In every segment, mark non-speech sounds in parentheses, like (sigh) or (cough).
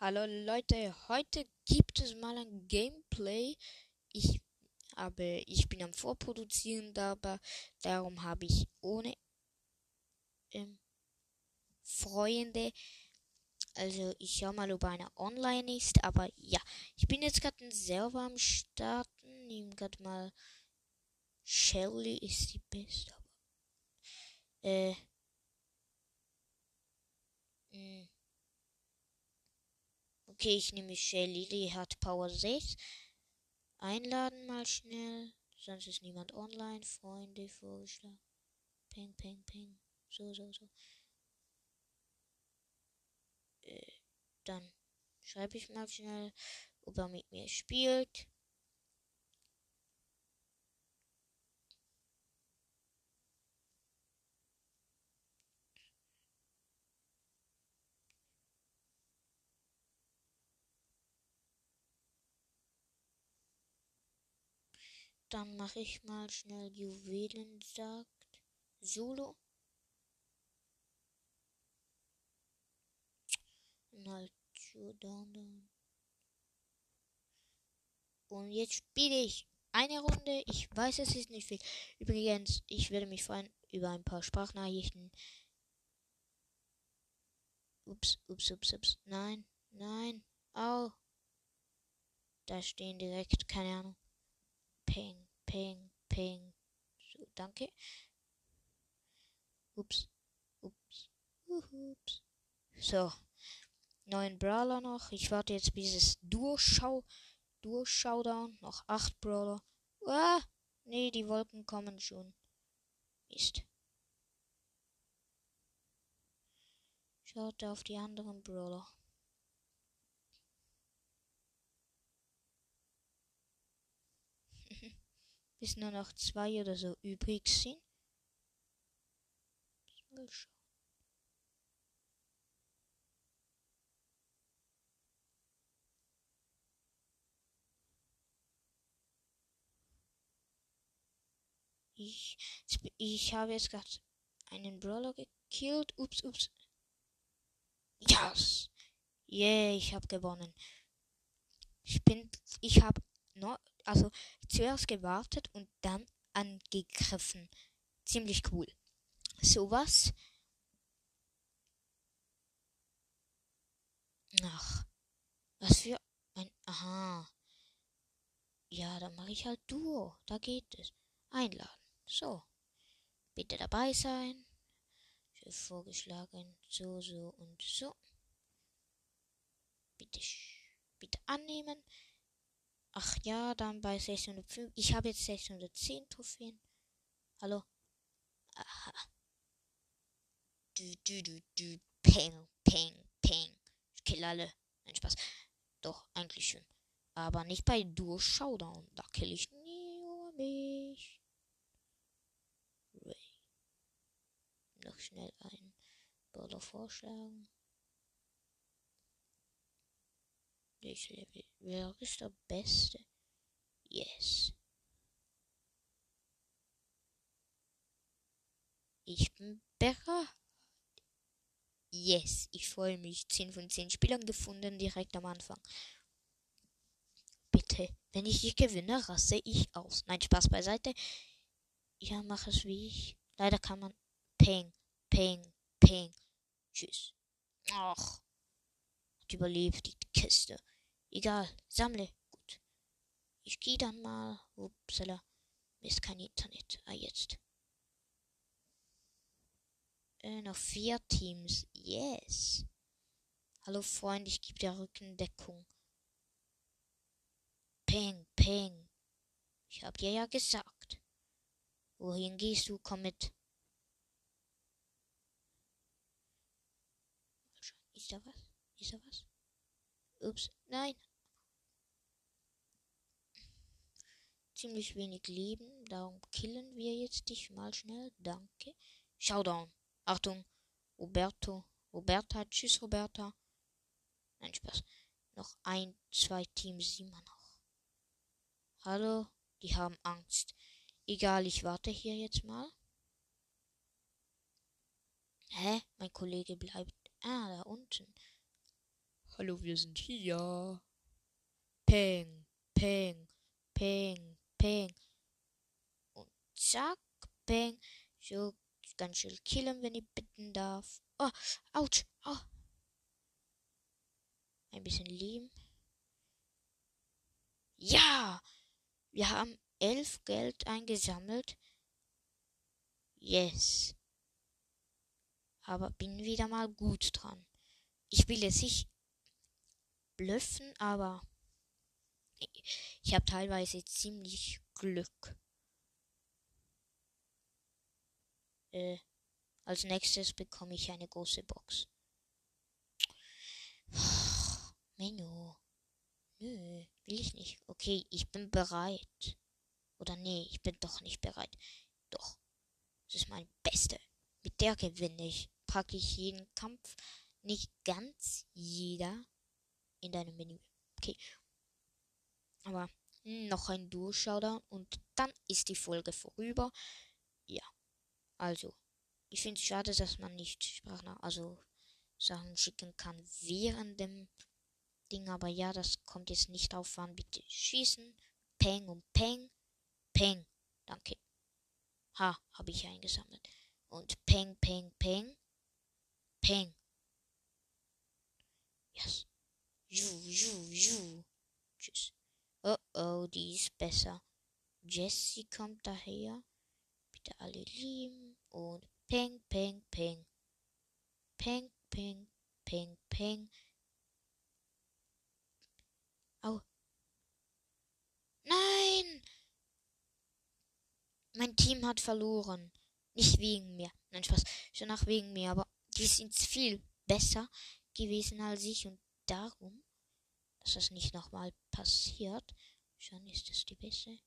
Hallo Leute, heute gibt es mal ein Gameplay. Ich habe, ich bin am Vorproduzieren, aber darum habe ich ohne ähm, Freunde. Also ich schau mal, ob einer online ist, aber ja, ich bin jetzt gerade Server am starten. Nehmen gerade mal Shelly ist die beste. Äh, mh. Hm. Okay, ich nehme Shelly, die hat Power 6. Einladen mal schnell. Sonst ist niemand online. Freunde vorgeschlagen. Ping, ping, ping. So, so, so. Äh, dann schreibe ich mal schnell, ob er mit mir spielt. Dann mache ich mal schnell Juwelen, sagt Solo. Und jetzt spiele ich eine Runde. Ich weiß, es ist nicht viel. Übrigens, ich würde mich freuen über ein paar Sprachnachrichten. Ups, ups, ups, ups. Nein, nein. Au. Da stehen direkt, keine Ahnung. Ping, ping, ping. So, danke. Ups. Ups. Ups. So. Neun Brawler noch. Ich warte jetzt bis es durchschau. Durchschaudown. Noch acht Brawler. Ah! Nee, die Wolken kommen schon. Mist. Schaut auf die anderen Brawler. Bis nur noch zwei oder so übrig sind. Ich, ich habe jetzt gerade einen Brawler gekillt. Ups, ups. Yes! Yeah, ich habe gewonnen. Ich bin, ich habe noch, also zuerst gewartet und dann angegriffen. Ziemlich cool. Sowas. Ach, was für ein. Aha. Ja, dann mache ich halt Duo. Da geht es. Einladen. So. Bitte dabei sein. Vorgeschlagen. So, so und so. Bitte, bitte annehmen. Ach ja, dann bei 605. Ich habe jetzt 610 Trophäen. Hallo? Aha. (laughs) Du, du, du, du. Peng, peng, peng. Ich kill alle. Nein, Spaß. Doch, eigentlich schon. Aber nicht bei Duo Showdown. Da kill ich nie nur mich. Noch schnell einen Brawler vorschlagen. Ich Level. Wer ist der Beste? Yes. Ich bin bereit. Yes, ich freue mich. 10 von 10 Spielern gefunden, direkt am Anfang. Bitte, wenn ich nicht gewinne, raste ich aus. Nein, Spaß beiseite. Ja, mach es wie ich. Leider kann man. Peng, peng, peng. Tschüss. Ach. Hat überlebt, die Kiste. Egal, sammle. Gut. Ich gehe dann mal. Upsala. Ist kein Internet. Ah, jetzt. Äh, noch vier Teams. Yes. Hallo Freund, ich gebe dir Rückendeckung. Peng, peng. Ich hab dir ja gesagt. Wohin gehst du? Komm mit. Ist da was? Ist da was? Ups, nein. Ziemlich wenig Leben, darum killen wir jetzt dich mal schnell. Danke. Showdown. Achtung. Roberto. Roberta. Tschüss, Roberta. Nein, Spaß. Noch ein, zwei Teams sieht man noch. Hallo. Die haben Angst. Egal, ich warte hier jetzt mal. Hä? Mein Kollege bleibt. Ah, da unten. Hallo, wir sind hier. Peng, peng, peng, peng. Und zack, peng. So, ganz schön killen, wenn ich bitten darf. Oh, ouch, oh. Ein bisschen Lehm. Ja! Wir haben elf Geld eingesammelt. Yes. Aber bin wieder mal gut dran. Ich will jetzt nicht blöffen, aber ich habe teilweise ziemlich Glück. Äh, als nächstes bekomme ich eine große Box. Menno. Nö, will ich nicht. Okay, ich bin bereit. Oder nee, ich bin doch nicht bereit. Doch. Das ist mein Beste. Mit der gewinne ich. Packe ich jeden Kampf. Nicht ganz jeder in deinem Menü. Okay. Aber noch ein Durchschauder und dann ist die Folge vorüber. Ja. Also, ich finde es schade, dass man nicht Sprachnach, also Sachen schicken kann während dem Ding. Aber ja, das kommt jetzt nicht drauf an. Bitte schießen. Peng und Peng. Peng. Danke. Ha, habe ich eingesammelt. Und Peng, Peng, Peng. Peng. Yes. Ju, ju. Tschüss. Oh oh, die ist besser. Jessie kommt daher. Bitte alle lieben. Und Peng, Peng, Peng. Peng, Peng, Peng, Peng. Au. Nein! Mein Team hat verloren. Nicht wegen mir. Nein, Spaß. Schon auch wegen mir. Aber die sind viel besser gewesen als ich. Und darum, dass das nicht nochmal passiert, schon ist das die beste.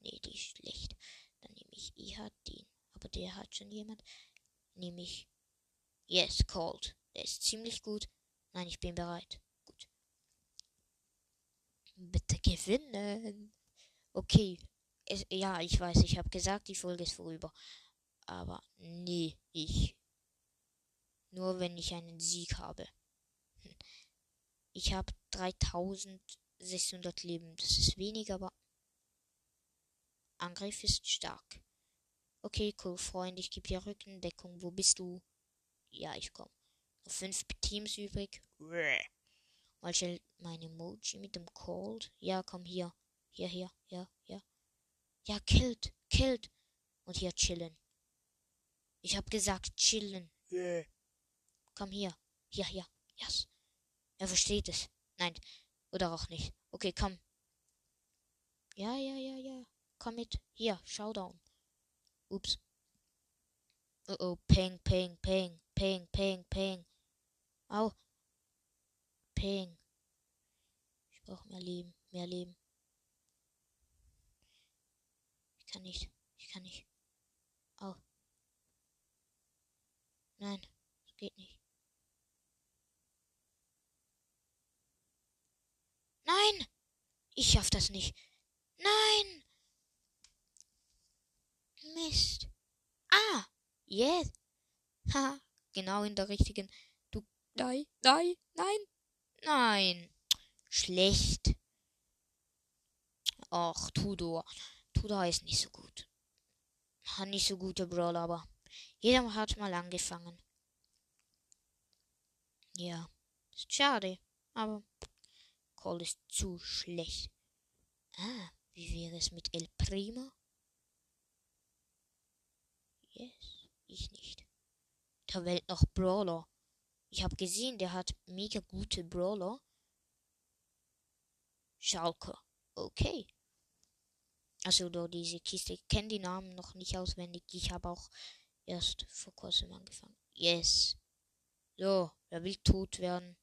Nee, die ist schlecht. Dann nehme ich eher den. Aber der hat schon jemand. Nehme ich. Yes, Cold. Der ist ziemlich gut. Nein, ich bin bereit. Gut. Bitte gewinnen. Okay, es, ja, ich weiß, ich habe gesagt, die Folge ist vorüber. Aber nee, ich. Nur wenn ich einen Sieg habe. Ich habe 3600 Leben. Das ist wenig, aber Angriff ist stark. Okay, cool, Freund, ich gebe dir Rückendeckung. Wo bist du? Ja, ich komme. Noch fünf Teams übrig. Mal schnell mein Emoji mit dem Cold. Ja, komm hier. Hier, hier, ja, ja. Ja, killt, killt. Und hier chillen. Ich hab gesagt, chillen. Komm hier. Hier, hier. Yes. Er versteht es. Nein. Oder auch nicht. Okay, komm. Ja, ja, ja, ja. Komm mit. Hier, Showdown. Ups. Oh oh, peng, peng, peng, peng, peng, peng. Au. Peng. Ich brauche mehr Leben, mehr Leben. kann nicht. Ich kann nicht. Oh. Nein, es geht nicht. Nein! Ich schaff das nicht. Nein! Mist. Ah! Yes! Ha! Genau in der richtigen. Du. Nein, nein, nein, nein! Schlecht. Ach, Tudor. Tudor ist nicht so gut. Hat nicht so gute Brawler, aber jeder hat mal angefangen. Ja, ist schade, aber Call ist zu schlecht. Ah, wie wäre es mit El Primo? Yes, ich nicht. Der Welt noch Brawler. Ich habe gesehen, der hat mega gute Brawler. Schalke. Okay. Also nur diese Kiste. Ich kenne die Namen noch nicht auswendig. Ich habe auch erst vor kurzem angefangen. Yes. So, wer will tot werden?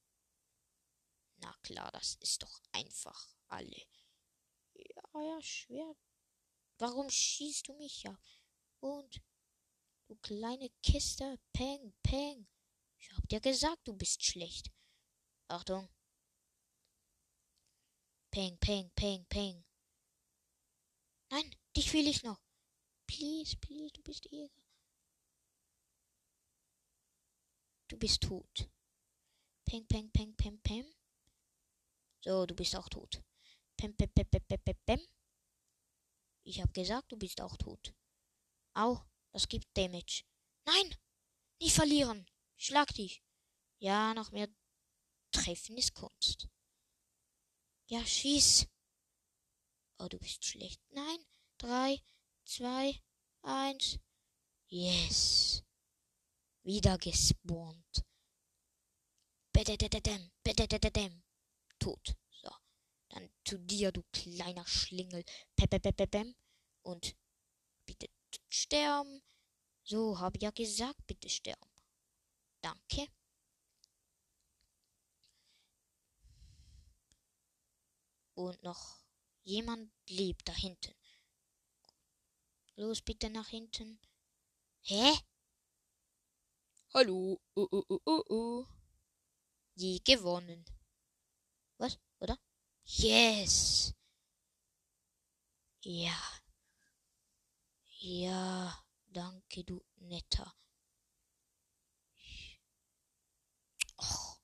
Na klar, das ist doch einfach alle. Ja, ja, schwer. Warum schießt du mich ja? Und du kleine Kiste, peng, peng. Ich hab dir gesagt, du bist schlecht. Achtung. Peng, peng, peng, peng. Nein, dich will ich noch. Please, please, du bist Ehre. Du bist tot. Peng, peng, peng, peng, peng. So, du bist auch tot. Pem, pem, pem, pem, pem, pem. Ich hab gesagt, du bist auch tot. Au, das gibt Damage. Nein! Nicht verlieren! Schlag dich! Ja, noch mehr treffen ist Kunst. Ja, schieß! Oh, du bist schlecht. Nein! Drei, zwei, eins. Yes! Wieder gespawnt. Bededededem, bededededem. Tot. So. Dann zu dir, du kleiner Schlingel. Pepepepepem. Und bitte sterben. So, habe ja gesagt, bitte sterben. Danke. Und noch jemand lebt da hinten. Los, bitte nach hinten. Hä? Hallo. Oh, oh, oh, oh, oh. Je gewonnen. Was? Oder? Yes. Ja. Ja, danke, du netter. Och.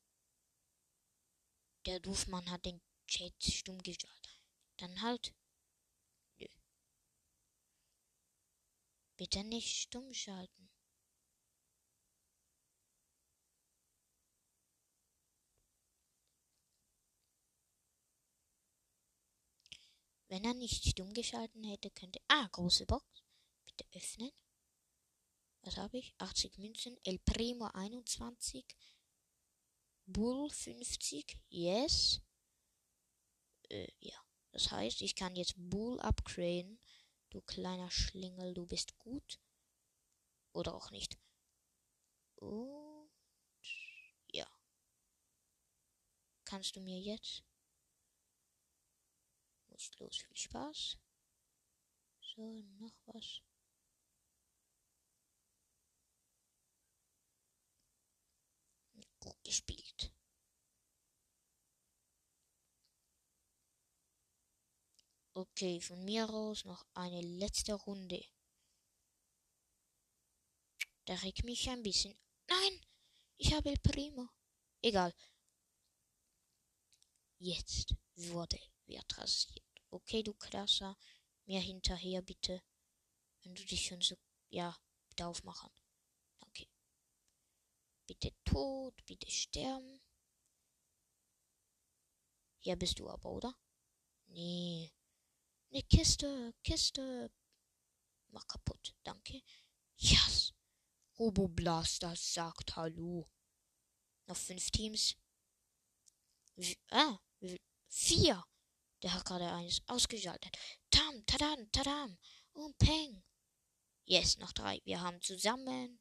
Der Doofmann hat den Chat stumm geschaltet. Dann halt. Bitte nicht stumm schalten. Wenn er nicht stumm geschalten hätte, könnte. Ah, große Box. Bitte öffnen. Was habe ich? 80 Münzen. El Primo 21. Bull 50. Yes. Äh, ja. Das heißt, ich kann jetzt Bull upgraden. Du kleiner Schlingel, du bist gut. Oder auch nicht. Und ja. Kannst du mir jetzt? Muss los, viel Spaß. So, noch was. Gut gespielt. Okay, von mir aus noch eine letzte Runde. Da regt mich ein bisschen. Nein, ich habe El Primo. Egal. Jetzt wurde wird rasiert. Okay, du Krasser, mir hinterher bitte. Wenn du dich schon so, ja, bitte aufmachen. Danke. Bitte tot, bitte sterben. Hier bist du aber, oder? Nee. Ne Kiste, Kiste. Mach kaputt, danke. Yes. Robo Blaster sagt Hallo. Noch fünf Teams. Wie, ah, vier. Der hat gerade eines ausgeschaltet. Tam, tadam, tadam. Und peng. Yes, noch drei. Wir haben zusammen.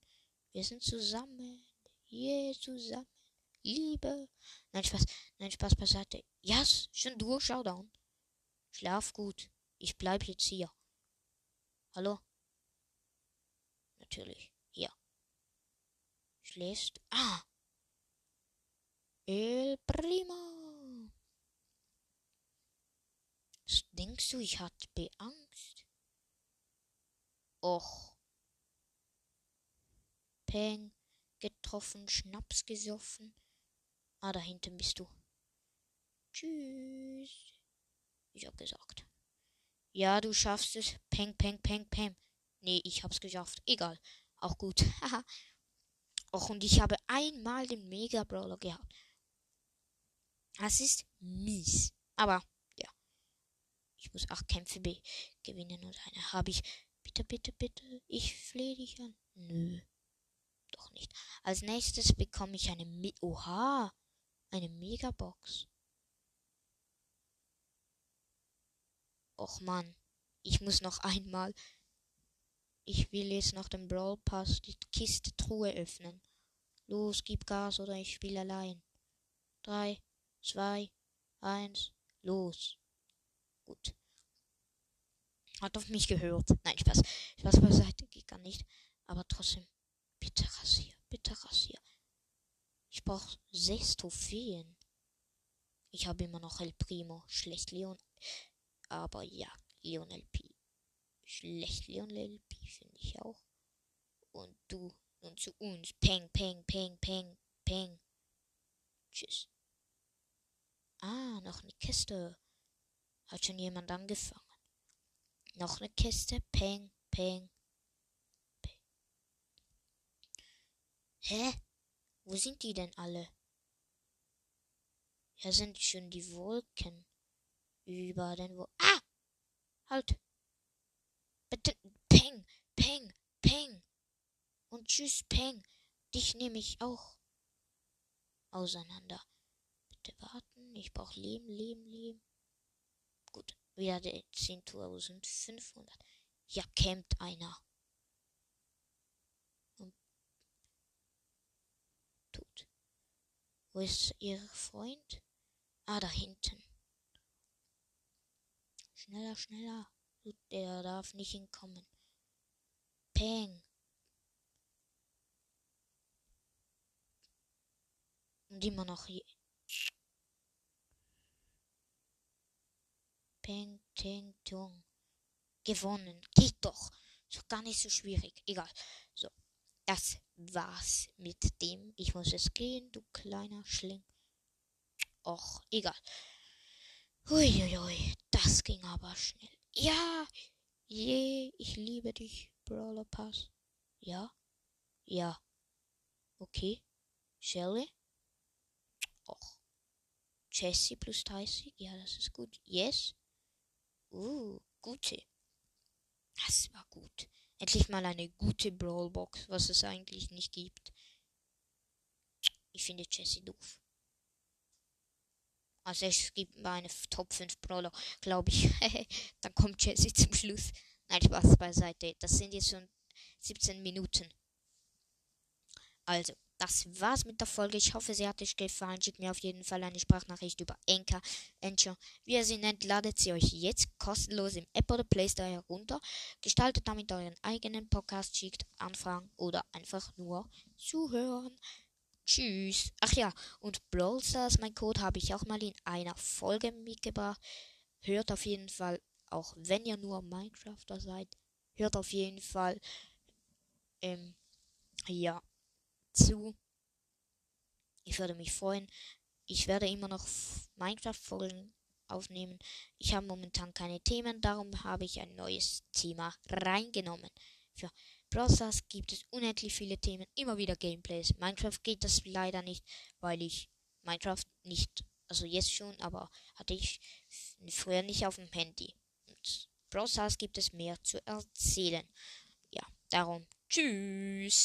Wir sind zusammen. Yeah, zusammen. Liebe. Nein, Spaß. Nein, Spaß beiseite. Yes, schon durch, Showdown. Schlaf gut. Ich bleib jetzt hier. Hallo? Natürlich. Hier. Schläfst? Ah. El Primo. Denkst du, ich hatte Angst? Och. Peng. Getroffen, Schnaps gesoffen. Ah, da hinten bist du. Tschüss. Ich hab gesagt. Ja, du schaffst es. Peng, peng, peng, peng. Nee, ich hab's geschafft. Egal. Auch gut. Haha. (laughs) Och, und ich habe einmal den Mega Brawler gehabt. Das ist mies. Aber. Ich muss acht Kämpfe gewinnen und eine habe ich. Bitte, bitte, bitte. Ich flehe dich an. Nö. Doch nicht. Als nächstes bekomme ich eine Me Oha. Eine Megabox. Och man, ich muss noch einmal. Ich will jetzt nach dem Brawl Pass die Kiste Truhe öffnen. Los, gib Gas oder ich spiele allein. Drei, zwei, eins, los. Gut. Hat auf mich gehört. Nein, Spaß. Spaß beiseite, geht gar nicht. Aber trotzdem, bitte rasier, bitte rasier. Ich brauche sechs Trophäen. Ich habe immer noch El Primo. Schlecht Leon. Aber ja, Lionel P. Schlecht, Leon B, finde ich auch. Und du nun zu uns. Peng, peng, peng, peng, peng. Tschüss. Ah, noch eine Kiste. Hat schon jemand angefangen. Noch eine Kiste. Peng, peng, peng. Hä? Wo sind die denn alle? Ja, sind schon die Wolken über den Wolken. Ah! Halt! Bitte, peng, peng, peng. Und tschüss, peng. Dich nehme ich auch auseinander. Bitte warten, ich brauche Leben, Leben, Leben. Wieder 10.500. Ja, campt einer. Und tot. Wo ist Ihr Freund? Ah, da hinten. Schneller, schneller. Der darf nicht hinkommen. Peng. Und immer noch Peng, Ting, Tung. Gewonnen. Geht doch. Doch gar nicht so schwierig. Egal. So. Das war's mit dem. Ich muss es gehen, du kleiner Schling. Och, egal. Huiuiui, das ging aber schnell. Ja, je, ich liebe dich, Brawler Pass. Ja, ja. Okay. Shelly? Och. Jessie plus 30, ja, das ist gut. Yes. Uh, gute. Das war gut. Endlich mal eine gute Brawlbox, was es eigentlich nicht gibt. Ich finde Jessie doof. Also es gibt mal eine Top 5 Brawler, glaube ich. (laughs) Dann kommt Jessie zum Schluss. Nein, Spaß beiseite. Das sind jetzt schon 17 Minuten. Also, das war's mit der Folge. Ich hoffe, sie hat euch gefallen. Schickt mir auf jeden Fall eine Sprachnachricht über Enker, Encher. Wie ihr sie nennt, ladet sie euch jetzt kostenlos im App oder Play Store herunter. Gestaltet damit euren eigenen Podcast, schickt Anfragen oder einfach nur zuhören. Tschüss. Ach ja, und Brawl Stars, mein Code habe ich auch mal in einer Folge mitgebracht. Hört auf jeden Fall, auch wenn ihr nur Minecrafter seid, hört auf jeden Fall, ähm, ja, zu. Ich würde mich freuen. Ich werde immer noch Minecraft-Folgen aufnehmen. Ich habe momentan keine Themen, darum habe ich ein neues Thema reingenommen. Für Brawl gibt es unendlich viele Themen, immer wieder Gameplays. Minecraft geht das leider nicht, weil ich Minecraft nicht, also jetzt schon, aber hatte ich früher nicht auf dem Handy. Und Brawl gibt es mehr zu erzählen. Ja, darum. Tschüss.